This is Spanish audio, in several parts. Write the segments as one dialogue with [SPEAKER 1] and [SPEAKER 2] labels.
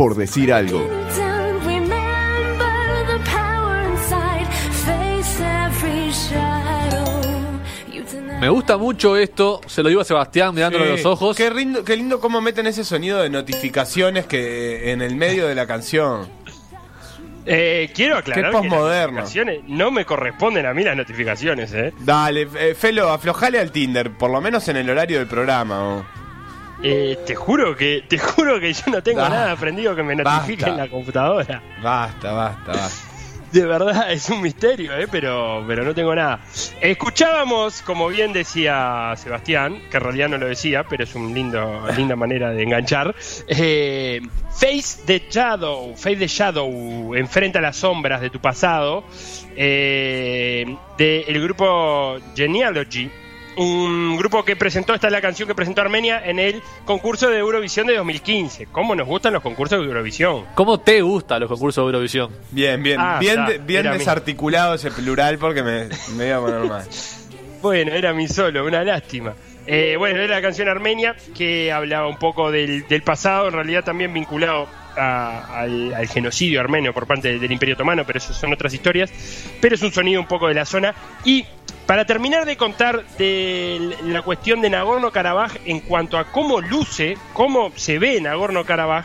[SPEAKER 1] por decir algo.
[SPEAKER 2] Me gusta mucho esto, se lo digo a Sebastián mirándolo
[SPEAKER 3] Sí.
[SPEAKER 2] los ojos.
[SPEAKER 3] Qué lindo, qué lindo cómo meten ese sonido de notificaciones que en el medio de la canción.
[SPEAKER 4] Eh, quiero aclarar
[SPEAKER 3] Qué
[SPEAKER 4] que las
[SPEAKER 3] posmoderno.
[SPEAKER 4] notificaciones no me corresponden a mí las notificaciones, ¿eh?
[SPEAKER 3] Dale, eh, Felo, aflojale al Tinder, por lo menos en el horario del programa. ¿o?
[SPEAKER 4] Eh, te juro que te juro que yo no tengo
[SPEAKER 3] Ah,
[SPEAKER 4] nada aprendido que me notifique
[SPEAKER 3] basta.
[SPEAKER 4] en la computadora.
[SPEAKER 3] Basta, basta, basta.
[SPEAKER 4] De verdad, es un misterio, ¿eh? pero, pero no tengo nada. Escuchábamos, como bien decía Sebastián, que en realidad no lo decía, pero es una lindo, linda manera de enganchar. eh, Face the Shadow, Face the Shadow, enfrenta las sombras de tu pasado, eh, del grupo Genealogy. Un grupo que presentó, esta es la canción que presentó Armenia en el concurso de Eurovisión de 2015. ¿Cómo nos gustan los concursos de Eurovisión?
[SPEAKER 2] ¿Cómo te gustan los concursos de Eurovisión?
[SPEAKER 3] Bien, bien,
[SPEAKER 4] Ah,
[SPEAKER 3] bien,
[SPEAKER 4] está,
[SPEAKER 3] de- bien
[SPEAKER 4] era mi-
[SPEAKER 3] desarticulado ese plural porque me, me iba a poner mal.
[SPEAKER 4] Bueno, era mi solo, una lástima. Eh, bueno, era la canción armenia que hablaba un poco del, del pasado, en realidad también vinculado a- al, al genocidio armenio por parte del Imperio Otomano, pero eso son otras historias. Pero es un sonido un poco de la zona. Y para terminar de contar de la cuestión de Nagorno-Karabaj en cuanto a cómo luce, cómo se ve Nagorno-Karabaj,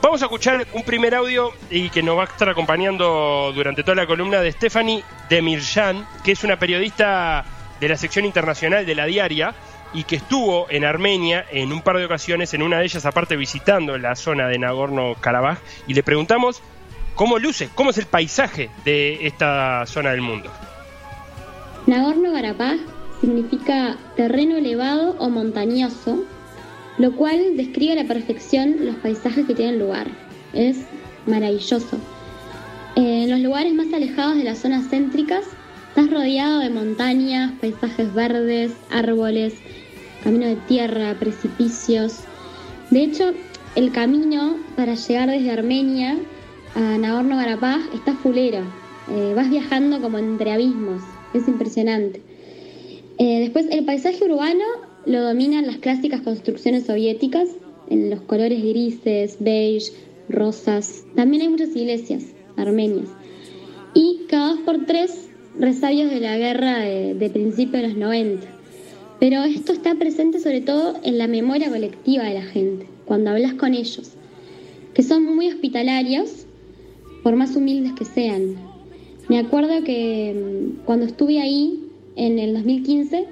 [SPEAKER 4] vamos a escuchar un primer audio y que nos va a estar acompañando durante toda la columna de Stephanie Demirjan, que es una periodista de la sección internacional de la diaria y que estuvo en Armenia en un par de ocasiones, en una de ellas aparte visitando la zona de Nagorno-Karabaj, y le preguntamos cómo luce, cómo es el paisaje de esta zona del mundo.
[SPEAKER 5] Nagorno-Karabaj significa terreno elevado o montañoso, lo cual describe a la perfección los paisajes que tienen lugar. Es maravilloso. En los lugares más alejados de las zonas céntricas, estás rodeado de montañas, paisajes verdes, árboles, camino de tierra, precipicios. De hecho, el camino para llegar desde Armenia a Nagorno-Karabaj está fulero. Eh, vas viajando como entre abismos. Es impresionante. Eh, después, el paisaje urbano lo dominan las clásicas construcciones soviéticas, en los colores grises, beige, rosas. También hay muchas iglesias armenias. Y cada dos por tres, resabios de la guerra de, de principios de los 90. Pero esto está presente sobre todo en la memoria colectiva de la gente, cuando hablas con ellos, que son muy hospitalarios, por más humildes que sean. Me acuerdo que mm, cuando estuve ahí, en el 2015,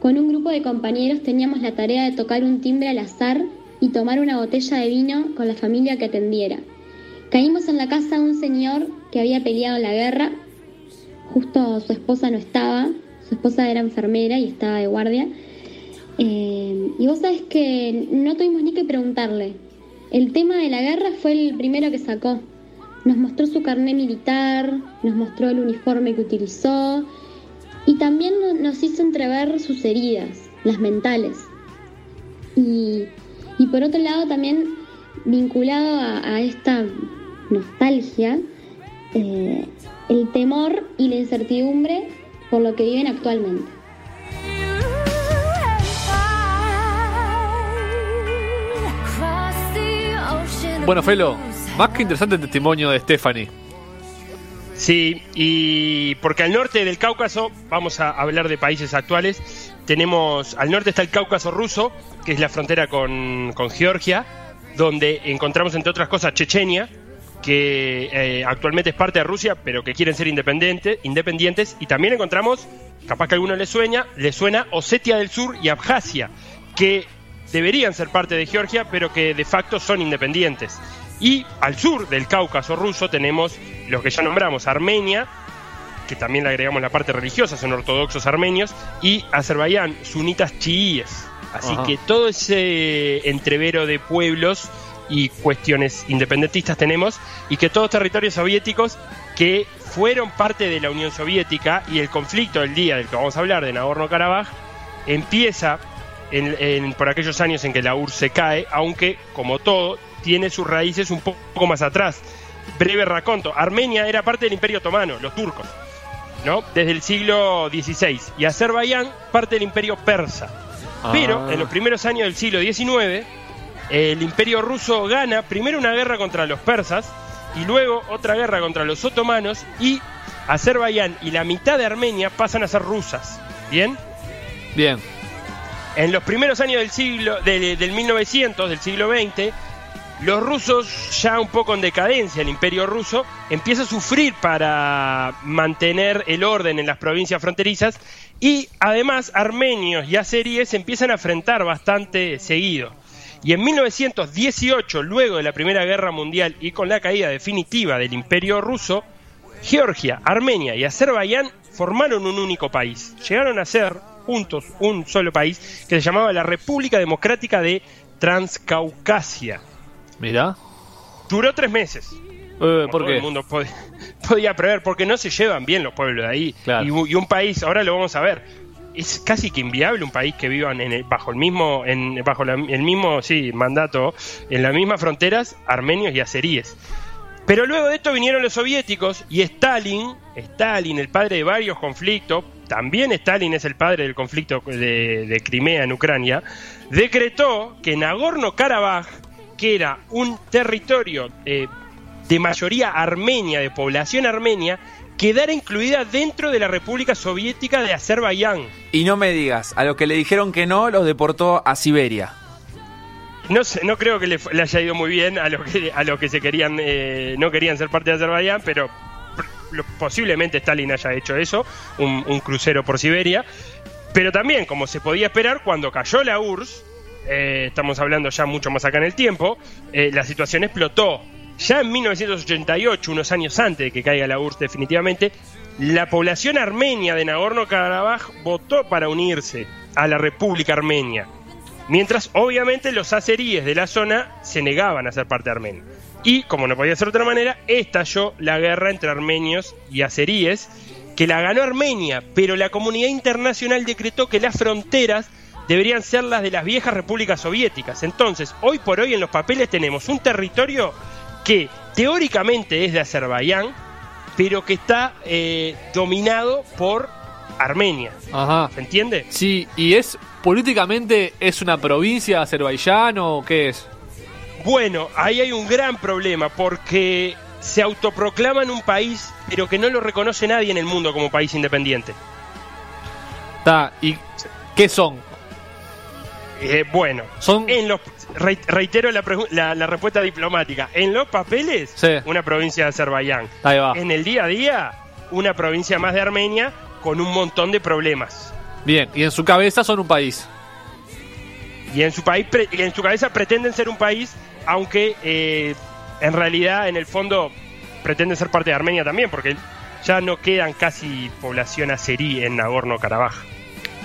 [SPEAKER 5] con un grupo de compañeros teníamos la tarea de tocar un timbre al azar y tomar una botella de vino con la familia que atendiera. Caímos en la casa de un señor que había peleado en la guerra, justo su esposa no estaba, su esposa era enfermera y estaba de guardia. Eh, y vos sabés que no tuvimos ni que preguntarle. El tema de la guerra fue el primero que sacó. Nos mostró su carné militar, nos mostró el uniforme que utilizó y también no- nos hizo entrever sus heridas, las mentales. Y, y por otro lado también vinculado a, a esta nostalgia, eh, el temor y la incertidumbre por lo que viven actualmente.
[SPEAKER 2] Bueno, Felo, más que interesante el testimonio de Stephanie.
[SPEAKER 4] Sí, y porque al norte del Cáucaso, vamos a hablar de países actuales, tenemos, al norte está el Cáucaso ruso, que es la frontera con, con Georgia, donde encontramos entre otras cosas Chechenia, que eh, actualmente es parte de Rusia, pero que quieren ser independiente, independientes, y también encontramos, capaz que a alguno le sueña, le suena Osetia del Sur y Abjasia, que deberían ser parte de Georgia, pero que de facto son independientes. Y al sur del Cáucaso ruso tenemos los que ya nombramos, Armenia, que también le agregamos la parte religiosa, son ortodoxos armenios, y Azerbaiyán, sunitas chiíes. Así
[SPEAKER 2] Ajá.
[SPEAKER 4] que todo ese entrevero de pueblos y cuestiones independentistas tenemos, y que todos territorios soviéticos que fueron parte de la Unión Soviética y el conflicto del día del que vamos a hablar, de Nagorno-Karabaj, empieza en- en- por aquellos años en que la URSS se cae, aunque, como todo, tiene sus raíces un po- poco más atrás. Breve raconto, Armenia era parte del Imperio Otomano, los turcos, ¿no? Desde el siglo XVI, y Azerbaiyán parte del Imperio Persa. Pero
[SPEAKER 2] Ah.
[SPEAKER 4] en los primeros años del siglo XIX, el imperio ruso gana primero una guerra contra los persas y luego otra guerra contra los otomanos y Azerbaiyán y la mitad de Armenia pasan a ser rusas. ¿Bien?
[SPEAKER 2] Bien.
[SPEAKER 4] En los primeros años del siglo del 1900, del siglo XX, los rusos, ya un poco en decadencia, el imperio ruso, empieza a sufrir para mantener el orden en las provincias fronterizas y además armenios y azeríes se empiezan a enfrentar bastante seguido. Y en 1918, luego de la Primera Guerra Mundial y con la caída definitiva del imperio ruso, Georgia, Armenia y Azerbaiyán formaron un único país. Llegaron a ser juntos un solo país que se llamaba la República Democrática de Transcaucasia.
[SPEAKER 2] Mira.
[SPEAKER 4] Duró tres meses.
[SPEAKER 2] Eh, ¿Por
[SPEAKER 4] todo el mundo podía, podía prever, porque no se llevan bien los pueblos de ahí.
[SPEAKER 2] Claro.
[SPEAKER 4] Y, y un país, ahora lo vamos a ver, es casi que inviable un país que vivan en el- bajo el mismo, en, bajo la- el mismo sí, mandato, en las mismas fronteras, armenios y azeríes. Pero luego de esto vinieron los soviéticos y Stalin, Stalin, el padre de varios conflictos, también Stalin es el padre del conflicto de, Crimea en Ucrania, decretó que Nagorno-Karabaj, que era un territorio eh, de mayoría armenia, de población armenia, quedara incluida dentro de la República Soviética de Azerbaiyán.
[SPEAKER 1] Y no me digas, a los que le dijeron que no, los deportó a Siberia.
[SPEAKER 4] No, no creo que le, le haya ido muy bien a los que, a los que se querían, eh, no querían ser parte de Azerbaiyán, pero posiblemente Stalin haya hecho eso, un, un crucero por Siberia. Pero también, como se podía esperar, cuando cayó la URSS, eh, estamos hablando ya mucho más acá en el tiempo, eh, la situación explotó. Ya en 1988, unos años antes de que caiga la URSS definitivamente, la población armenia de Nagorno-Karabaj votó para unirse a la República Armenia. Mientras, obviamente, los azeríes de la zona se negaban a ser parte de Armenia. Y, como no podía ser de otra manera, estalló la guerra entre armenios y azeríes, que la ganó Armenia, pero la comunidad internacional decretó que las fronteras deberían ser las de las viejas repúblicas soviéticas. Entonces, hoy por hoy en los papeles tenemos un territorio que teóricamente es de Azerbaiyán, pero que está eh, dominado por Armenia.
[SPEAKER 2] Ajá.
[SPEAKER 4] ¿Se entiende?
[SPEAKER 2] Sí, y es políticamente es una provincia de Azerbaiyán o qué es?
[SPEAKER 4] Bueno, ahí hay un gran problema porque se autoproclaman un país, pero que no lo reconoce nadie en el mundo como país independiente.
[SPEAKER 2] Está, ¿y qué son?
[SPEAKER 4] Eh, bueno,
[SPEAKER 2] Son
[SPEAKER 4] en los re- reitero la, la- la respuesta diplomática. En los papeles,
[SPEAKER 2] Sí.
[SPEAKER 4] una provincia de Azerbaiyán.
[SPEAKER 2] Ahí va.
[SPEAKER 4] En el día a día, una provincia más de Armenia con un montón de problemas.
[SPEAKER 2] Bien, y en su cabeza son un país.
[SPEAKER 4] Y en su país, pre- y en su cabeza pretenden ser un país, aunque eh, en realidad, en el fondo, pretenden ser parte de Armenia también, porque ya no quedan casi población azerí en Nagorno-Karabaj.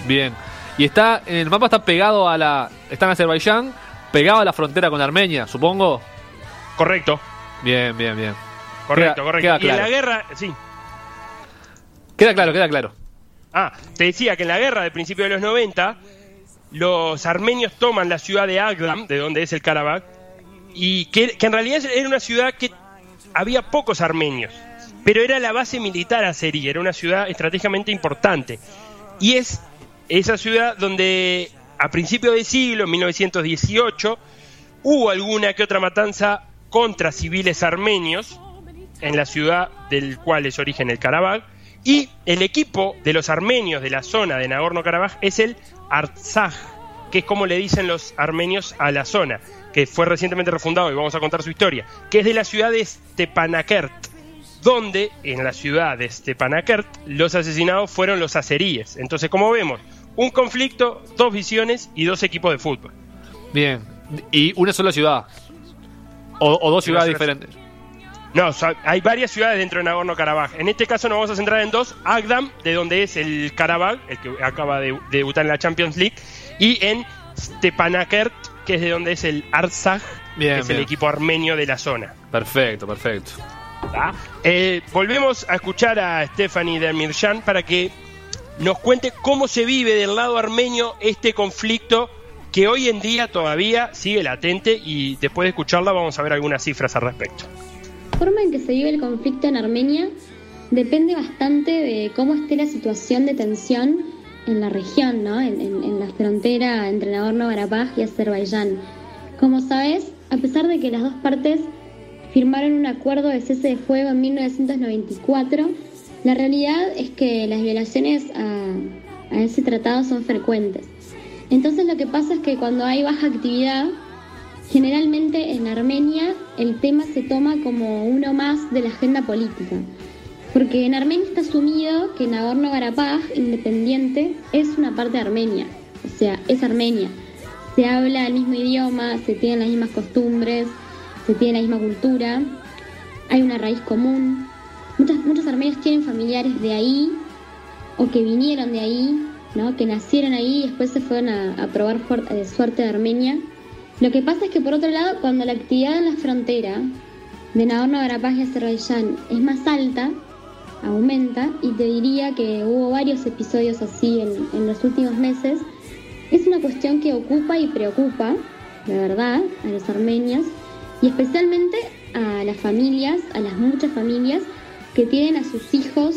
[SPEAKER 2] Bien. Y está en el mapa está pegado a la está en Azerbaiyán, pegado a la frontera con Armenia, supongo.
[SPEAKER 4] Correcto,
[SPEAKER 2] Bien, bien, bien.
[SPEAKER 4] correcto,
[SPEAKER 2] Queda-
[SPEAKER 4] correcto.
[SPEAKER 2] queda
[SPEAKER 4] Y en la guerra, sí.
[SPEAKER 2] Queda claro, queda claro.
[SPEAKER 4] Ah, te decía que en la guerra de principios de los 90, los armenios toman la ciudad de Agdam, de donde es el Karabaj, y que, que en realidad era una ciudad que había pocos armenios, pero era la base militar azerí, era una ciudad estratégicamente importante. Y es esa ciudad donde a principios de siglo, en 1918, hubo alguna que otra matanza contra civiles armenios en la ciudad del cual es origen el Karabaj. Y el equipo de los armenios de la zona de Nagorno-Karabaj es el Artsaj, que es como le dicen los armenios a la zona, que fue recientemente refundado y vamos a contar su historia, que es de la ciudad de Stepanakert, donde en la ciudad de Stepanakert los asesinados fueron los azeríes. Entonces, como vemos, un conflicto, dos visiones y dos equipos de fútbol.
[SPEAKER 2] Bien. Y una sola ciudad. O, o dos ciudades diferentes.
[SPEAKER 4] No, o sea, hay varias ciudades dentro de Nagorno-Karabaj. En este caso nos vamos a centrar en dos. Agdam, de donde es el Karabaj, el que acaba de de debutar en la Champions League. Y en Stepanakert, que es de donde es el Artsaj,
[SPEAKER 2] Bien,
[SPEAKER 4] que es
[SPEAKER 2] bien.
[SPEAKER 4] el equipo armenio de la zona.
[SPEAKER 2] Perfecto, perfecto.
[SPEAKER 4] Eh, volvemos a escuchar a Stephanie Demirjan para que nos cuente cómo se vive del lado armenio este conflicto que hoy en día todavía sigue latente y después de escucharla vamos a ver algunas cifras al respecto.
[SPEAKER 5] Forma en que se vive el conflicto en Armenia depende bastante de cómo esté la situación de tensión en la región, ¿no? en, en- en la frontera entre Nagorno-Karabaj y Azerbaiyán. Como sabes, a pesar de que las dos partes firmaron un acuerdo de cese de fuego en 1994, la realidad es que las violaciones a, a ese tratado son frecuentes. Entonces lo que pasa es que cuando hay baja actividad, generalmente en Armenia el tema se toma como uno más de la agenda política. Porque en Armenia está asumido que Nagorno-Karabaj, independiente, es una parte de Armenia. O sea, es Armenia. Se habla el mismo idioma, se tienen las mismas costumbres, se tiene la misma cultura, hay una raíz común. Muchos, muchos armenios tienen familiares de ahí o que vinieron de ahí, ¿no? que nacieron ahí y después se fueron a, probar eh, suerte de Armenia. Lo que pasa es que por otro lado, cuando la actividad en la frontera de Nagorno-Karabaj y Azerbaiyán es más alta, aumenta, y te diría que hubo varios episodios así en, en los últimos meses, es una cuestión que ocupa y preocupa, la verdad, a los armenios y especialmente a las familias, a las muchas familias que tienen a sus hijos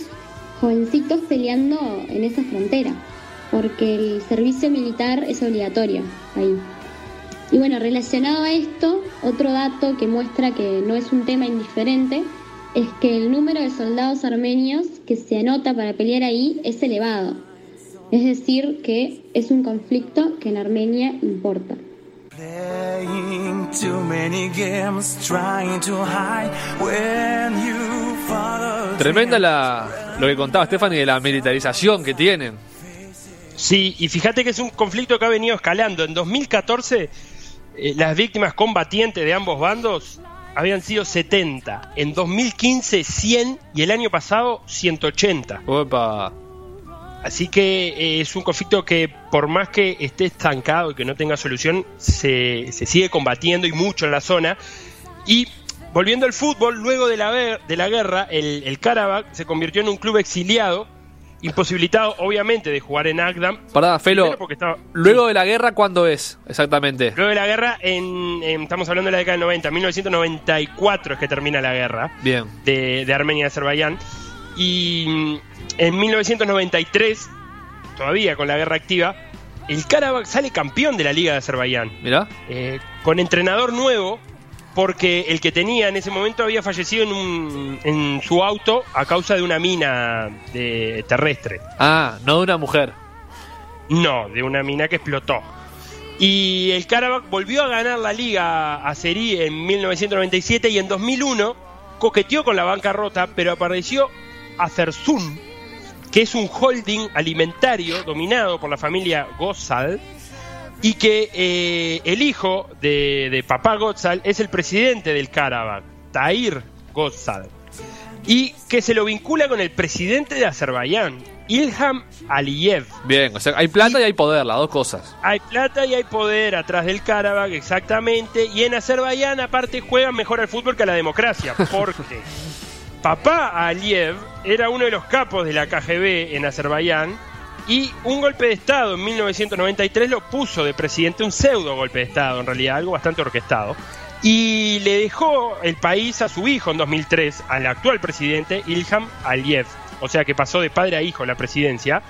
[SPEAKER 5] jovencitos peleando en esa frontera, porque el servicio militar es obligatorio ahí. Y bueno, relacionado a esto, otro dato que muestra que no es un tema indiferente es que el número de soldados armenios que se anota para pelear ahí es elevado. Es decir, que es un conflicto que en Armenia importa.
[SPEAKER 2] Tremenda la, lo que contaba Stephanie de la militarización que tienen.
[SPEAKER 4] Sí, y fíjate que es un conflicto que ha venido escalando. En 2014, eh, las víctimas combatientes de ambos bandos habían sido 70. En 2015, 100 y el año pasado, 180.
[SPEAKER 2] Opa.
[SPEAKER 4] Así que eh, es un conflicto que por más que esté estancado y que no tenga solución, se, se sigue combatiendo y mucho en la zona. Y volviendo al fútbol, luego de la, de la guerra, el, el Karabakh se convirtió en un club exiliado, imposibilitado obviamente de jugar en Agdam.
[SPEAKER 2] Pará, Felo.
[SPEAKER 4] Primero porque estaba-
[SPEAKER 2] Luego de la guerra, ¿cuándo es? Exactamente.
[SPEAKER 4] Luego de la guerra, en, en- estamos hablando de la década del 90, 1994 es que termina la guerra
[SPEAKER 2] Bien.
[SPEAKER 4] de, de Armenia y Azerbaiyán. Y mm, en 1993, todavía con la guerra activa, el Karabakh sale campeón de la Liga de Azerbaiyán,
[SPEAKER 2] Mirá.
[SPEAKER 4] eh, con entrenador nuevo, porque el que tenía en ese momento había fallecido en, un- en su auto a causa de una mina de, terrestre.
[SPEAKER 2] Ah, no de una mujer.
[SPEAKER 4] No, de una mina que explotó. Y el Karabakh volvió a ganar la liga azerí en 1997 y en 2001 coqueteó con la bancarrota, pero apareció Azersun, que es un holding alimentario dominado por la familia Gozal y que eh, el hijo de, de papá Gozal es el presidente del Karabakh, Tahir Gozal, y que se lo vincula con el presidente de Azerbaiyán, Ilham Aliyev.
[SPEAKER 2] Bien, o sea, hay plata y hay poder, las dos cosas.
[SPEAKER 4] Hay plata y hay poder atrás del Karabakh, exactamente. Y en Azerbaiyán, aparte, juegan mejor al fútbol que a la democracia. Porque papá Aliyev era uno de los capos de la KGB en Azerbaiyán. Y un golpe de Estado en 1993 lo puso de presidente, un pseudo golpe de Estado, en realidad, algo bastante orquestado. Y le dejó el país a su hijo en 2003, al actual presidente Ilham Aliyev. O sea que pasó de padre a hijo la presidencia.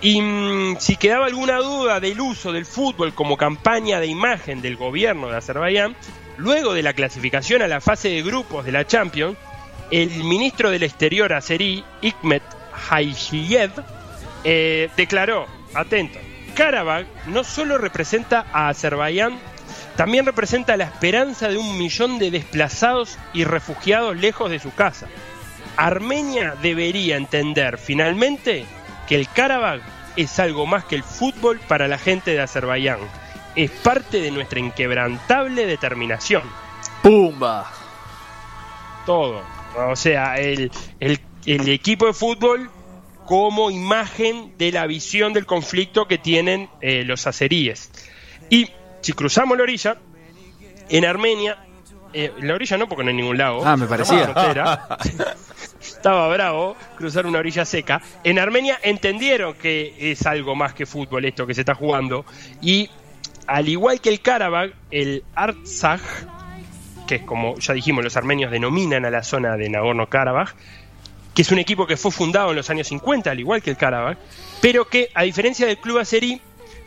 [SPEAKER 4] Y mm, si quedaba alguna duda del uso del fútbol como campaña de imagen del gobierno de Azerbaiyán, luego de la clasificación a la fase de grupos de la Champions, el ministro del Exterior azerí, Hikmet Hajiyev, eh, declaró, atento, Karabakh no solo representa a Azerbaiyán, también representa la esperanza de un millón de desplazados y refugiados lejos de su casa. Armenia debería entender finalmente que el Karabakh es algo más que el fútbol para la gente de Azerbaiyán. Es parte de nuestra inquebrantable determinación.
[SPEAKER 2] ¡Pumba!
[SPEAKER 4] Todo. O sea, el, el- el equipo de fútbol como imagen de la visión del conflicto que tienen eh, los azeríes. Y si cruzamos la orilla, en Armenia, eh, la orilla no porque no hay ningún lago.
[SPEAKER 1] Ah, me parecía.
[SPEAKER 4] frontera. Estaba bravo cruzar una orilla seca. En Armenia entendieron que es algo más que fútbol esto que se está jugando. Y al igual que el Karabakh, el Artsakh, que es como ya dijimos, los armenios denominan a la zona de Nagorno-Karabaj, que es un equipo que fue fundado en los años 50, al igual que el Karabakh, pero que, a diferencia del club azerí,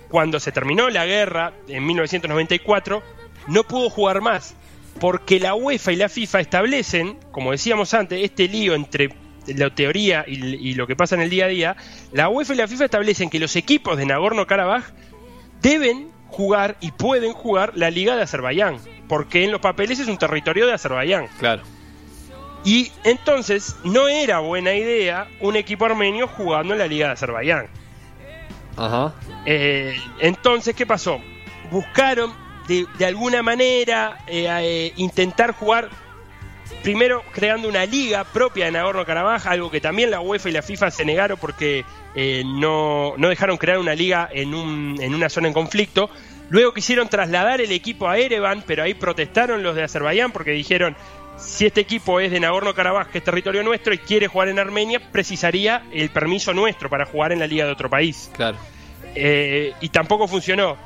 [SPEAKER 4] cuando se terminó la guerra en 1994, no pudo jugar más. Porque la UEFA y la FIFA establecen, como decíamos antes, este lío entre la teoría y, y lo que pasa en el día a día. La UEFA y la FIFA establecen que los equipos de Nagorno-Karabaj deben jugar y pueden jugar la Liga de Azerbaiyán. Porque en los papeles es un territorio de Azerbaiyán.
[SPEAKER 2] Claro.
[SPEAKER 4] Y entonces no era buena idea un equipo armenio jugando en la Liga de Azerbaiyán.
[SPEAKER 2] Ajá.
[SPEAKER 4] Eh, entonces, ¿qué pasó? Buscaron de, de alguna manera eh, eh, intentar jugar primero creando una liga propia de Nagorno-Karabaj, algo que también la UEFA y la FIFA se negaron porque eh, no, no dejaron crear una liga en, un, en una zona en conflicto. Luego quisieron trasladar el equipo a Erevan, pero ahí protestaron los de Azerbaiyán porque dijeron, si este equipo es de Nagorno-Karabaj, que es territorio nuestro, y quiere jugar en Armenia, precisaría el permiso nuestro para jugar en la liga de otro país.
[SPEAKER 2] Claro.
[SPEAKER 4] Eh, y tampoco funcionó.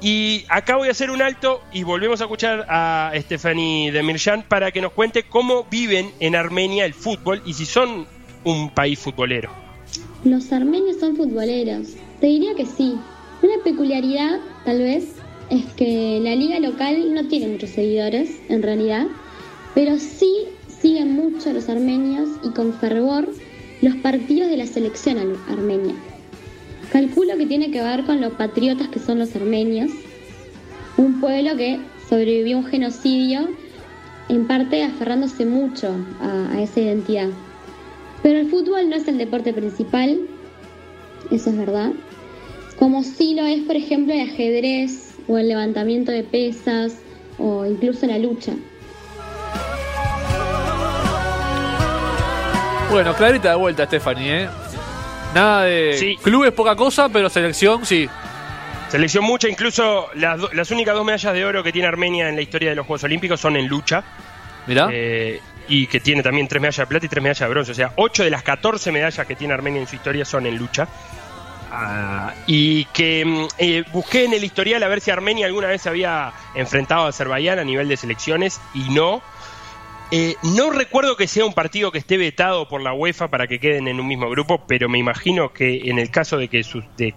[SPEAKER 4] Y acá voy a hacer un alto y volvemos a escuchar a Stephanie Demirjan para que nos cuente cómo viven en Armenia el fútbol y si son un país futbolero.
[SPEAKER 5] Los armenios son futboleros. Te diría que sí. Una peculiaridad, tal vez, es que la liga local no tiene muchos seguidores, en realidad, pero sí siguen mucho los armenios y con fervor los partidos de la selección armenia. Calculo que tiene que ver con los patriotas que son los armenios, un pueblo que sobrevivió a un genocidio, en parte aferrándose mucho a, a esa identidad. Pero el fútbol no es el deporte principal, eso es verdad. Como sí lo es, por ejemplo, el ajedrez o el levantamiento de pesas o incluso la lucha.
[SPEAKER 2] Bueno, clarita de vuelta, Stephanie, ¿eh? Nada de
[SPEAKER 4] Sí.
[SPEAKER 2] clubes poca cosa, pero selección sí.
[SPEAKER 4] Selección mucha, incluso las, do- las únicas dos medallas de oro que tiene Armenia en la historia de los Juegos Olímpicos son en lucha.
[SPEAKER 2] Mirá.
[SPEAKER 4] Eh, y que tiene también tres medallas de plata y tres medallas de bronce. O sea, ocho de las 14 medallas que tiene Armenia en su historia son en lucha. Ah, y que mm, eh, busqué en el historial a ver si Armenia alguna vez se había enfrentado a Azerbaiyán a nivel de selecciones y no. Eh, no recuerdo que sea un partido que esté vetado por la UEFA para que queden en un mismo grupo, pero me imagino que en el caso de que sus- de,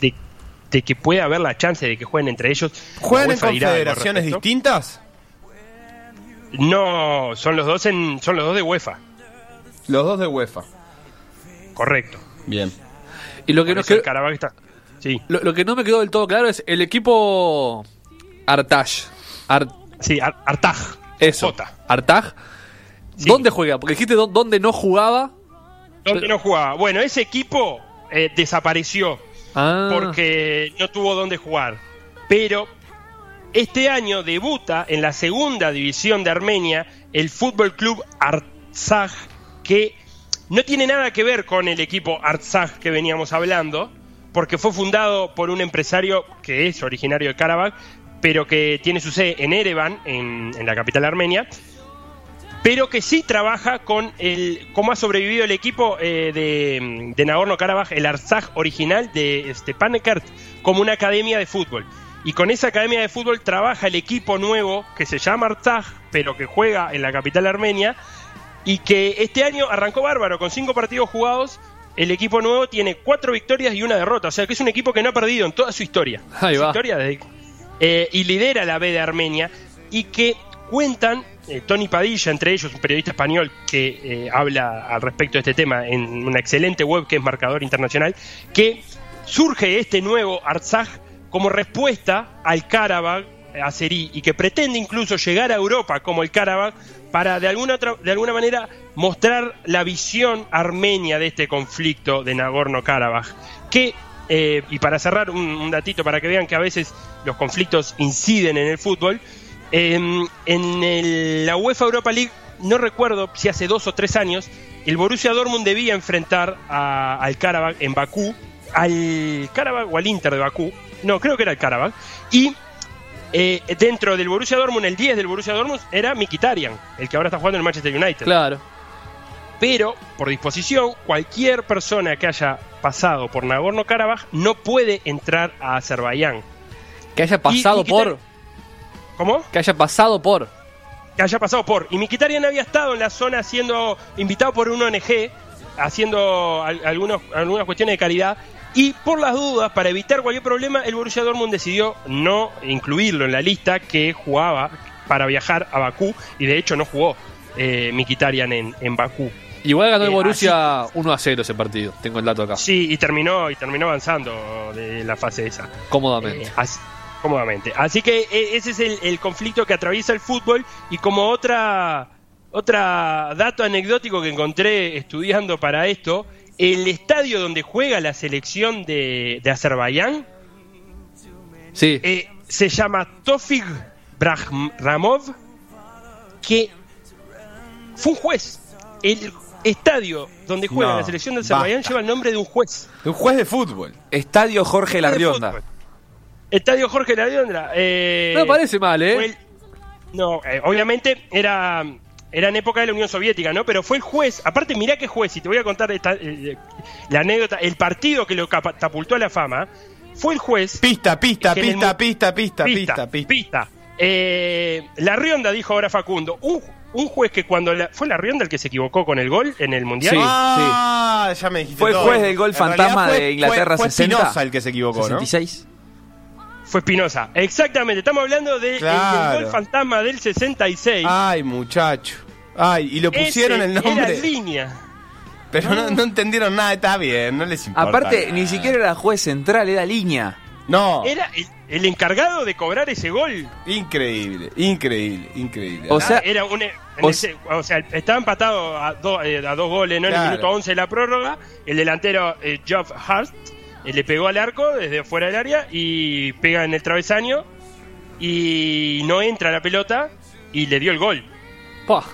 [SPEAKER 4] de- de que pueda haber la chance de que jueguen entre ellos,
[SPEAKER 3] ¿Juegan en confederaciones distintas?
[SPEAKER 4] No, son los dos en, son los dos de UEFA,
[SPEAKER 3] Los dos de UEFA.
[SPEAKER 4] correcto.
[SPEAKER 3] Bien.
[SPEAKER 2] y lo que,
[SPEAKER 4] Por
[SPEAKER 2] nos
[SPEAKER 4] eso el
[SPEAKER 2] quedó-
[SPEAKER 4] Karabaj está. Sí,
[SPEAKER 2] lo, lo que no me quedó del todo claro es el equipo Artaj. Ar-
[SPEAKER 4] sí, Ar- Artaj.
[SPEAKER 2] Eso. Artaj.
[SPEAKER 4] Sí.
[SPEAKER 2] ¿Dónde juega? Porque dijiste dó- dónde no jugaba.
[SPEAKER 4] ¿Dónde no jugaba? Bueno, ese equipo eh, desapareció
[SPEAKER 2] Ah,
[SPEAKER 4] porque no tuvo dónde jugar. Pero este año debuta en la segunda división de Armenia el Fútbol Club Artsaj, que no tiene nada que ver con el equipo Artsaj que veníamos hablando, porque fue fundado por un empresario que es originario de Karabakh, pero que tiene su sede en Erevan, en, en la capital armenia, pero que sí trabaja con el cómo ha sobrevivido el equipo eh, de, de Nagorno-Karabaj, el Artsaj original de Stepanakert, como una academia de fútbol. Y con esa academia de fútbol trabaja el equipo nuevo que se llama Artsaj, pero que juega en la capital armenia, y que este año arrancó bárbaro, con cinco partidos jugados. El equipo nuevo tiene cuatro victorias y una derrota, o sea que es un equipo que no ha perdido en toda su historia.
[SPEAKER 2] Ahí
[SPEAKER 4] Su
[SPEAKER 2] va.
[SPEAKER 4] historia desde- eh, y lidera la B de Armenia y que cuentan, eh, Tony Padilla entre ellos, un periodista español que eh, habla al respecto de este tema en una excelente web que es Marcador Internacional, que surge este nuevo Artsaj como respuesta al Karabakh azerí y que pretende incluso llegar a Europa como el Karabakh para de alguna otra, de alguna manera mostrar la visión armenia de este conflicto de Nagorno-Karabaj que eh, y para cerrar un, datito para que vean que a veces los conflictos inciden en el fútbol eh, en el- la UEFA Europa League no recuerdo si hace dos o tres años el Borussia Dortmund debía enfrentar al Karabakh en Bakú al Karabakh o al Inter de Bakú no creo que era el Karabakh y eh, dentro del Borussia Dortmund, el 10 del Borussia Dortmund era Mkhitaryan, el que ahora está jugando en el Manchester United.
[SPEAKER 2] claro.
[SPEAKER 4] Pero, por disposición, cualquier persona que haya pasado por Nagorno-Karabaj no puede entrar a Azerbaiyán.
[SPEAKER 2] Que haya pasado
[SPEAKER 4] y
[SPEAKER 2] por.
[SPEAKER 4] ¿Cómo?
[SPEAKER 2] Que haya pasado por.
[SPEAKER 4] que haya pasado por. Y Mkhitaryan había estado en la zona siendo invitado por un ONG, haciendo al- algunos, algunas cuestiones de caridad, Y por las dudas, para evitar cualquier problema, el Borussia Dortmund decidió no incluirlo en la lista que jugaba para viajar a Bakú y de hecho no jugó eh, Mkhitaryan en, en Bakú.
[SPEAKER 2] Igual ganó el
[SPEAKER 4] Eh,
[SPEAKER 2] Borussia 1 a 0 ese partido. Tengo el dato acá.
[SPEAKER 4] Sí, y terminó y terminó avanzando de la fase esa.
[SPEAKER 2] Cómodamente.
[SPEAKER 4] Eh, así- cómodamente. Así que eh, ese es el, el conflicto que atraviesa el fútbol y como otra otra dato anecdótico que encontré estudiando para esto, el estadio donde juega la selección de, de Azerbaiyán
[SPEAKER 2] Sí.
[SPEAKER 4] eh, se llama Tofig Ramov, que fue un juez. El estadio donde juega
[SPEAKER 3] No,
[SPEAKER 4] la selección de Azerbaiyán lleva el nombre de un juez.
[SPEAKER 3] Un juez de fútbol.
[SPEAKER 1] Estadio Jorge
[SPEAKER 4] de
[SPEAKER 1] Larrionda.
[SPEAKER 4] Estadio Jorge Larrionda. Eh,
[SPEAKER 2] no me parece mal, ¿eh?
[SPEAKER 4] el- no, eh, obviamente era, era en época de la Unión Soviética, ¿no? Pero fue el juez. Aparte, mirá qué juez, y te voy a contar esta, eh, la anécdota. El partido que lo catapultó a la fama fue el juez.
[SPEAKER 3] Pista, pista,
[SPEAKER 4] el
[SPEAKER 3] pista,
[SPEAKER 4] mu-
[SPEAKER 3] pista, pista, pista, pista.
[SPEAKER 4] pista. Eh, la Rionda, dijo ahora Facundo. Un, un juez que cuando. la- ¿Fue la Rionda el que se equivocó con el gol en el Mundial?
[SPEAKER 2] Sí.
[SPEAKER 3] Ah, ya me dijiste
[SPEAKER 1] Fue el
[SPEAKER 3] todo.
[SPEAKER 1] juez del gol
[SPEAKER 3] En
[SPEAKER 1] fantasma de Inglaterra
[SPEAKER 3] fue,
[SPEAKER 1] 60.
[SPEAKER 3] Fue Espinosa el que se equivocó, ¿no?
[SPEAKER 1] 66.
[SPEAKER 4] Fue Espinosa. Exactamente. Estamos hablando del
[SPEAKER 3] Claro.
[SPEAKER 4] gol fantasma del 66.
[SPEAKER 3] Ay, muchacho. Ay, y lo pusieron
[SPEAKER 4] Ese
[SPEAKER 3] el nombre.
[SPEAKER 4] Era línea.
[SPEAKER 3] Pero no, no entendieron nada, está bien, no les importa.
[SPEAKER 1] Aparte, ni siquiera era juez central, era línea.
[SPEAKER 3] No,
[SPEAKER 4] Era el, el encargado de cobrar ese gol.
[SPEAKER 3] increíble, increíble, increíble.
[SPEAKER 1] O sea-
[SPEAKER 4] era un,
[SPEAKER 1] o
[SPEAKER 4] ese- o sea, estaba empatado a, do- eh, a dos goles, ¿no? En el minuto 11 de la prórroga. El delantero eh, Geoff Hart eh, le pegó al arco desde fuera del área y pega en el travesaño y no entra la pelota y le dio el gol.
[SPEAKER 2] Pah.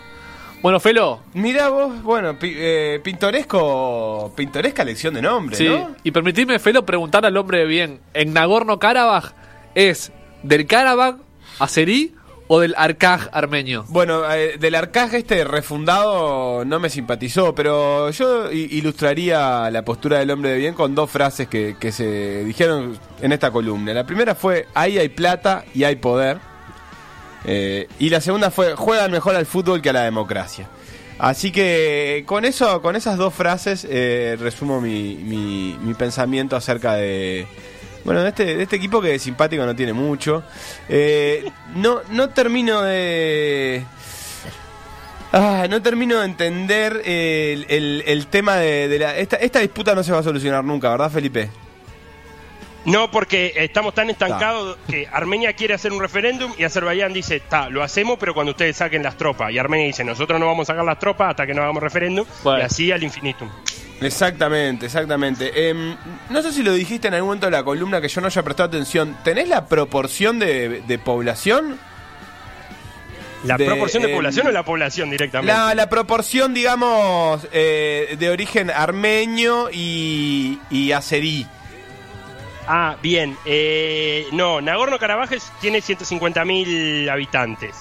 [SPEAKER 2] Bueno, Felo,
[SPEAKER 3] Mira vos, bueno, pi- eh, pintoresco, pintoresca lección de nombre,
[SPEAKER 2] sí.
[SPEAKER 3] ¿no?
[SPEAKER 2] Y permitidme, Felo, preguntar al hombre de bien. ¿En Nagorno-Karabaj es del Karabaj, azerí o del Arcaj armenio?
[SPEAKER 3] Bueno, eh, del arcaje este refundado no me simpatizó, pero yo ilustraría la postura del hombre de bien con dos frases que, que se dijeron en esta columna. La primera fue, ahí hay plata y hay poder. Eh, y la segunda fue, juegan mejor al fútbol que a la democracia. Así que con eso, con esas dos frases, eh, resumo mi- mi pensamiento acerca de. Bueno, de este, de este equipo que simpático no tiene mucho. Eh, no, no termino de. Ah, no termino de entender el, el- el tema de, de la. Esta, esta disputa no se va a solucionar nunca, ¿verdad, Felipe?
[SPEAKER 4] No, porque estamos tan estancados que Armenia quiere hacer un referéndum y Azerbaiyán dice, está, lo hacemos, pero cuando ustedes saquen las tropas. Y Armenia dice, nosotros no vamos a sacar las tropas hasta que no hagamos referéndum.
[SPEAKER 2] Bueno.
[SPEAKER 4] Y así al infinitum.
[SPEAKER 3] Exactamente, exactamente. Em, no sé si lo dijiste en algún momento de la columna que yo no haya prestado atención. ¿Tenés la proporción de, de población?
[SPEAKER 4] ¿La
[SPEAKER 3] De,
[SPEAKER 4] proporción de
[SPEAKER 3] eh,
[SPEAKER 4] población o la población directamente?
[SPEAKER 3] La, la proporción, digamos, eh, de origen armenio y, y azerí.
[SPEAKER 4] Ah, bien. Eh, no, Nagorno-Karabaj tiene 150.000 habitantes.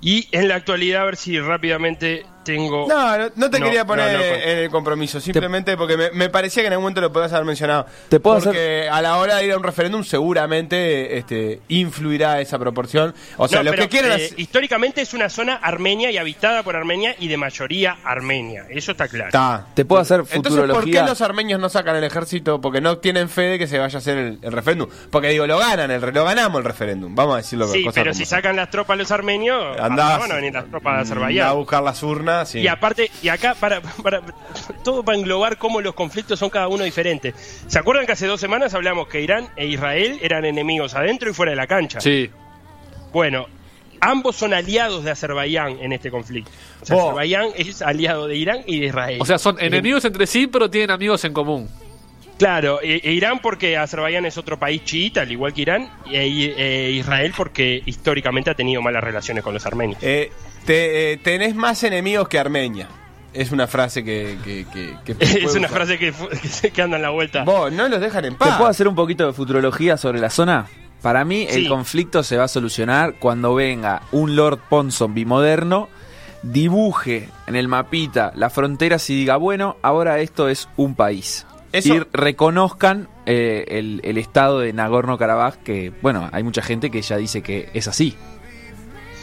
[SPEAKER 4] Y en la actualidad, a ver si rápidamente tengo...
[SPEAKER 3] No, no, no te
[SPEAKER 4] No,
[SPEAKER 3] quería poner
[SPEAKER 4] no, no, con-
[SPEAKER 3] en el compromiso, simplemente porque me, me parecía que en algún momento lo podías haber mencionado.
[SPEAKER 1] Te puedo
[SPEAKER 3] porque a la hora de ir a un referéndum seguramente este, influirá esa proporción. O sea,
[SPEAKER 4] No,
[SPEAKER 3] lo
[SPEAKER 4] pero,
[SPEAKER 3] que quieren
[SPEAKER 4] eh,
[SPEAKER 3] hacer-
[SPEAKER 4] históricamente es una zona armenia y habitada por Armenia y de mayoría armenia. Eso está claro.
[SPEAKER 3] Está.
[SPEAKER 1] Te puedo hacer
[SPEAKER 3] Entonces, ¿por qué
[SPEAKER 1] futurología.
[SPEAKER 3] los armenios no sacan el ejército? Porque no tienen fe de que se vaya a hacer el, el referéndum. Porque digo, lo ganan, el, re- lo ganamos el referéndum. Vamos a decirlo
[SPEAKER 4] Sí,
[SPEAKER 3] cosas
[SPEAKER 4] pero
[SPEAKER 3] como
[SPEAKER 4] si sacan las tropas los armenios,
[SPEAKER 3] Andás,
[SPEAKER 4] acá van a venir las tropas de Azerbaiyán.
[SPEAKER 3] A buscar las urnas. Sí.
[SPEAKER 4] Y aparte, y acá para, para todo para englobar cómo los conflictos son cada uno diferentes. ¿Se acuerdan que hace dos semanas hablamos que Irán e Israel eran enemigos adentro y fuera de la cancha?
[SPEAKER 2] Sí.
[SPEAKER 4] Bueno, ambos son aliados de Azerbaiyán en este conflicto. O sea. Azerbaiyán es aliado de Irán y de Israel.
[SPEAKER 2] O sea, son enemigos entre sí, pero tienen amigos en común.
[SPEAKER 4] Claro, e, e Irán porque Azerbaiyán es otro país chiita, al igual que Irán, e, e Israel porque históricamente ha tenido malas relaciones con los armenios.
[SPEAKER 3] Eh, te- eh, tenés más enemigos que Armenia. Es una frase que. que, que- que
[SPEAKER 4] es una
[SPEAKER 3] usar.
[SPEAKER 4] frase que, que anda en la vuelta.
[SPEAKER 3] Vos, no los dejan en
[SPEAKER 1] ¿Te
[SPEAKER 3] paz.
[SPEAKER 1] puedo hacer un poquito de futurología sobre la zona? Para mí,
[SPEAKER 4] Sí.
[SPEAKER 1] el conflicto se va a solucionar cuando venga un Lord Ponson bimoderno, dibuje en el mapita las fronteras y diga, bueno, ahora esto es un país.
[SPEAKER 3] Eso-
[SPEAKER 1] Y reconozcan eh, el, el estado de Nagorno-Karabaj, que, bueno, hay mucha gente que ya dice que es así.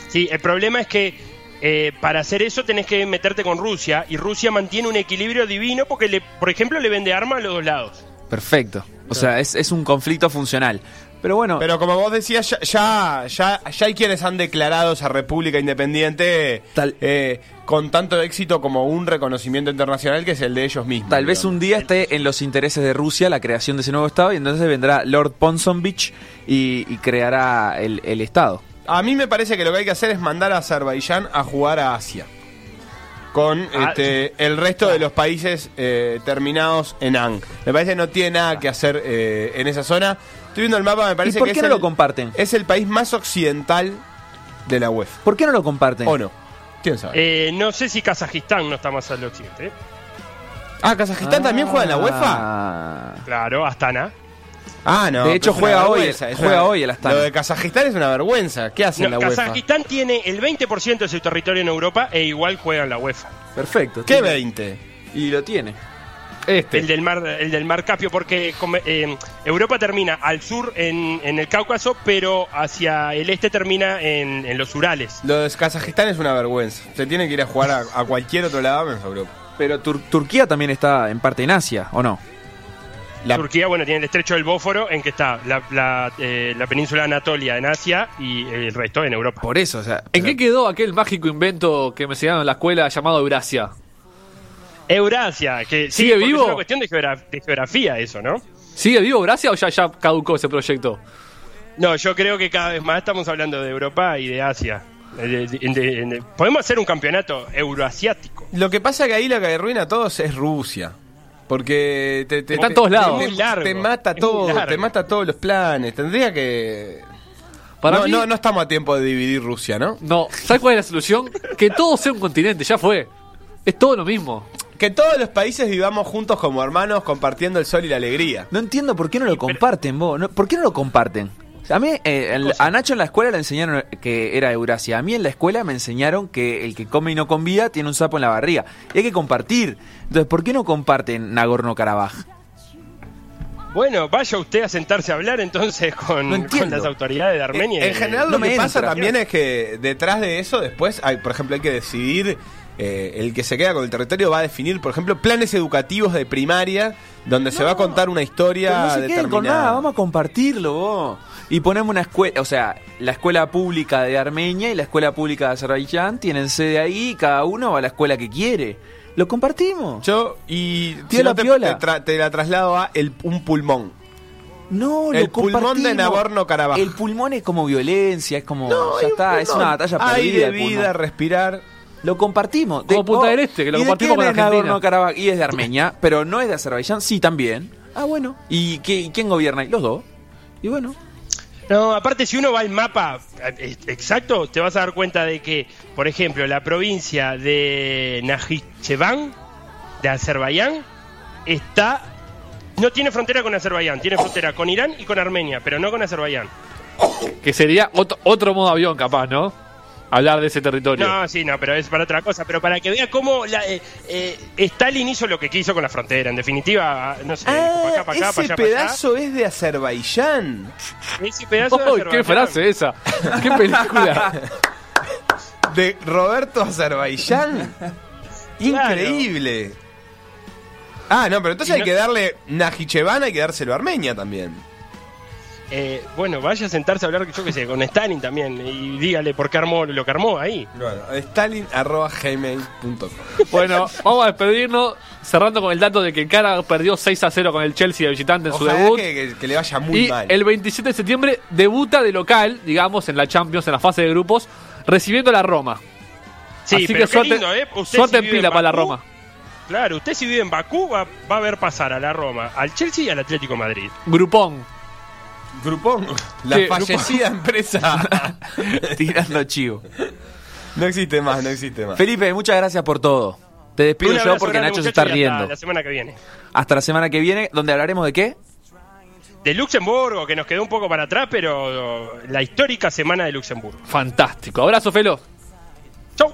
[SPEAKER 4] Sí, el problema es que eh, para hacer eso tenés que meterte con Rusia y Rusia mantiene un equilibrio divino porque, le, por ejemplo, le vende armas a los dos lados.
[SPEAKER 1] Perfecto. O sea, es, es un conflicto funcional. Pero bueno,
[SPEAKER 3] Pero como vos decías, ya, ya, ya, ya hay quienes han declarado esa república independiente
[SPEAKER 1] Tal-
[SPEAKER 3] eh, con tanto éxito como un reconocimiento internacional que es el de ellos mismos.
[SPEAKER 1] tal vez un día esté en los intereses de Rusia la creación de ese nuevo Estado y entonces vendrá Lord Ponsonvich y, y creará el, el Estado.
[SPEAKER 3] A mí me parece que lo que hay que hacer es mandar a Azerbaiyán a jugar a Asia. Con
[SPEAKER 4] Ah,
[SPEAKER 3] este, el resto de los países eh, terminados en ANG. Me parece que no tiene nada que hacer eh, en esa zona. Estoy viendo el mapa, me parece
[SPEAKER 1] por
[SPEAKER 3] que
[SPEAKER 1] qué
[SPEAKER 3] es,
[SPEAKER 1] no
[SPEAKER 3] el,
[SPEAKER 1] lo comparten?
[SPEAKER 3] es el país más occidental de la UEFA.
[SPEAKER 1] ¿Por qué no lo comparten?
[SPEAKER 3] ¿O no? ¿Quién sabe?
[SPEAKER 4] Eh, no sé si Kazajistán no está más al occidente.
[SPEAKER 3] ah, ¿Kazajistán también juega en la UEFA?
[SPEAKER 1] Ah.
[SPEAKER 4] Claro, Astana.
[SPEAKER 3] Ah, no.
[SPEAKER 1] De hecho, juega hoy-
[SPEAKER 3] es
[SPEAKER 1] juega
[SPEAKER 3] una-
[SPEAKER 1] hoy el Astana.
[SPEAKER 3] Lo de Kazajistán es una vergüenza. ¿Qué hace
[SPEAKER 4] No,
[SPEAKER 3] en la UEFA?
[SPEAKER 4] Kazajistán tiene el 20% de su territorio en Europa e igual juega en la UEFA.
[SPEAKER 1] Perfecto.
[SPEAKER 3] ¿Qué
[SPEAKER 1] tiene-
[SPEAKER 3] 20?
[SPEAKER 1] Y lo tiene.
[SPEAKER 2] Este.
[SPEAKER 4] El del mar, el del mar Caspio, porque eh, Europa termina al sur en, en el Cáucaso, pero hacia el este termina en, en los Urales.
[SPEAKER 3] Lo de Kazajistán es una vergüenza. Se tiene que ir a jugar a, a cualquier otro lado menos a Europa.
[SPEAKER 1] Pero Tur- Turquía también está en parte en Asia, ¿o no?
[SPEAKER 3] La-
[SPEAKER 4] Turquía, bueno, tiene el estrecho del Bósforo, en que está la, la, eh, la península Anatolia en Asia y el resto en Europa.
[SPEAKER 1] Por eso, o sea.
[SPEAKER 2] ¿En qué quedó aquel mágico invento que me enseñaron en la escuela llamado Eurasia?
[SPEAKER 4] Eurasia, que sí,
[SPEAKER 2] ¿Sigue
[SPEAKER 4] porque
[SPEAKER 2] vivo?
[SPEAKER 4] Es una cuestión de, geogra- de geografía eso, ¿no?
[SPEAKER 2] ¿Sigue vivo Eurasia o ya, ya caducó ese proyecto?
[SPEAKER 4] No, yo creo que cada vez más estamos hablando de Europa y de Asia. De- de- de- de- podemos hacer un campeonato euroasiático.
[SPEAKER 3] Lo que pasa que ahí lo que arruina a todos es Rusia. Porque te, te-
[SPEAKER 2] Está en
[SPEAKER 3] te-
[SPEAKER 2] todos lados.
[SPEAKER 3] te-
[SPEAKER 4] Es muy largo,
[SPEAKER 3] te mata
[SPEAKER 4] es muy
[SPEAKER 3] todo,
[SPEAKER 4] largo.
[SPEAKER 3] te mata todos los planes. Tendría que.
[SPEAKER 2] Para
[SPEAKER 3] no,
[SPEAKER 2] mí,
[SPEAKER 3] no, no estamos a tiempo de dividir Rusia, ¿no?
[SPEAKER 2] no. ¿Sabes cuál es la solución? Que todo sea un continente, ya fue. Es todo lo mismo.
[SPEAKER 3] Que todos los países vivamos juntos como hermanos, compartiendo el sol y la alegría.
[SPEAKER 1] No entiendo por qué no lo comparten, vos. No- ¿Por qué no lo comparten? A mí, eh, en- a Nacho en la escuela le enseñaron que era Eurasia. A mí en la escuela me enseñaron que el que come y no convida tiene un sapo en la barriga. Y hay que compartir. Entonces, ¿por qué no comparten Nagorno-Karabaj?
[SPEAKER 4] Bueno, vaya usted a sentarse a hablar entonces con,
[SPEAKER 1] No entiendo.
[SPEAKER 4] con las autoridades de Armenia.
[SPEAKER 3] En general
[SPEAKER 1] no
[SPEAKER 3] lo
[SPEAKER 1] me
[SPEAKER 3] que pasa también es que detrás de eso después, hay, por ejemplo, hay que decidir, eh, el que se queda con el territorio va a definir, por ejemplo, planes educativos de primaria, donde se va a contar una historia
[SPEAKER 1] no se
[SPEAKER 3] determinada.
[SPEAKER 1] con nada, vamos a compartirlo vos. Y ponemos una escuela, o sea, la escuela pública de Armenia y la escuela pública de Azerbaiyán tienen sede ahí y cada uno va a la escuela que quiere. Lo compartimos.
[SPEAKER 3] Yo, y si no te, te tra- te la traslado a el, un pulmón.
[SPEAKER 1] No,
[SPEAKER 3] El
[SPEAKER 1] lo
[SPEAKER 3] pulmón de
[SPEAKER 1] compartimos.
[SPEAKER 3] Nagorno-Karabaj.
[SPEAKER 1] El pulmón es como violencia, es como.
[SPEAKER 3] No,
[SPEAKER 1] ya está, es una batalla perdida.
[SPEAKER 3] Aire,
[SPEAKER 1] el
[SPEAKER 3] vida,
[SPEAKER 1] pulmón.
[SPEAKER 3] respirar.
[SPEAKER 1] Lo compartimos.
[SPEAKER 2] Como Punta del Este, que lo
[SPEAKER 1] ¿y de
[SPEAKER 2] compartimos con
[SPEAKER 1] es
[SPEAKER 2] Argentina?
[SPEAKER 1] Nagorno-Karabaj? Y es de Armenia, pero no es de Azerbaiyán, sí también. Ah, bueno. ¿Y qué- quién gobierna ahí? Los dos. Y bueno.
[SPEAKER 4] No, aparte si uno va al mapa eh, exacto, te vas a dar cuenta de que, por ejemplo, la provincia de Najicheván, de Azerbaiyán, está... No tiene frontera con Azerbaiyán, tiene frontera con Irán y con Armenia, pero no con Azerbaiyán.
[SPEAKER 2] Que sería otro, otro modo avión, capaz, ¿no? Hablar de ese territorio.
[SPEAKER 4] No, sí, no, pero es para otra cosa. Pero para que vea cómo la, eh, eh, Stalin hizo lo que quiso con la frontera. En definitiva, no sé, para acá, para acá, para
[SPEAKER 3] Ah, ese
[SPEAKER 4] allá, para allá.
[SPEAKER 3] pedazo es de Azerbaiyán.
[SPEAKER 4] Ese pedazo de
[SPEAKER 2] ¡Uy, qué frase esa! ¡Qué película!
[SPEAKER 3] De Roberto Azerbaiyán.
[SPEAKER 4] Claro.
[SPEAKER 3] Increíble. Ah, no, pero entonces hay que darle Najicheván, hay que dárselo a Armenia también.
[SPEAKER 4] Eh, bueno, vaya a sentarse a hablar, yo qué sé, con Stalin también. Y dígale por qué armó lo que armó ahí.
[SPEAKER 3] Bueno, stalin.gmail.com
[SPEAKER 2] Bueno, vamos a despedirnos cerrando con el dato de que Cara perdió 6 a 0 con el Chelsea de visitante en su debut.
[SPEAKER 3] que, que- que le vaya muy
[SPEAKER 2] Y
[SPEAKER 3] mal.
[SPEAKER 2] el 27 de septiembre debuta de local, digamos, en la Champions, en la fase de grupos, recibiendo a la Roma.
[SPEAKER 4] Sí,
[SPEAKER 2] Así
[SPEAKER 4] pero
[SPEAKER 2] que
[SPEAKER 4] qué
[SPEAKER 2] suerte,
[SPEAKER 4] lindo, ¿eh? Usted
[SPEAKER 2] suerte
[SPEAKER 4] si
[SPEAKER 2] en pila para la Roma.
[SPEAKER 4] Claro, usted si vive en Bakú va, va a ver pasar a la Roma, al Chelsea y al Atlético de Madrid.
[SPEAKER 2] Grupón.
[SPEAKER 3] Grupón, la
[SPEAKER 2] Sí,
[SPEAKER 3] fallecida empresa.
[SPEAKER 1] Tirando chivo.
[SPEAKER 3] no existe más, no existe más.
[SPEAKER 1] Felipe, muchas gracias por todo. Te despido yo porque
[SPEAKER 4] grande,
[SPEAKER 1] Nacho se está
[SPEAKER 4] y hasta
[SPEAKER 1] riendo.
[SPEAKER 4] La semana que viene.
[SPEAKER 1] Hasta la semana que viene, donde hablaremos de qué?
[SPEAKER 4] De Luxemburgo, que nos quedó un poco para atrás, pero la histórica semana de Luxemburgo.
[SPEAKER 2] Fantástico. Abrazo, Felo.
[SPEAKER 4] Chau.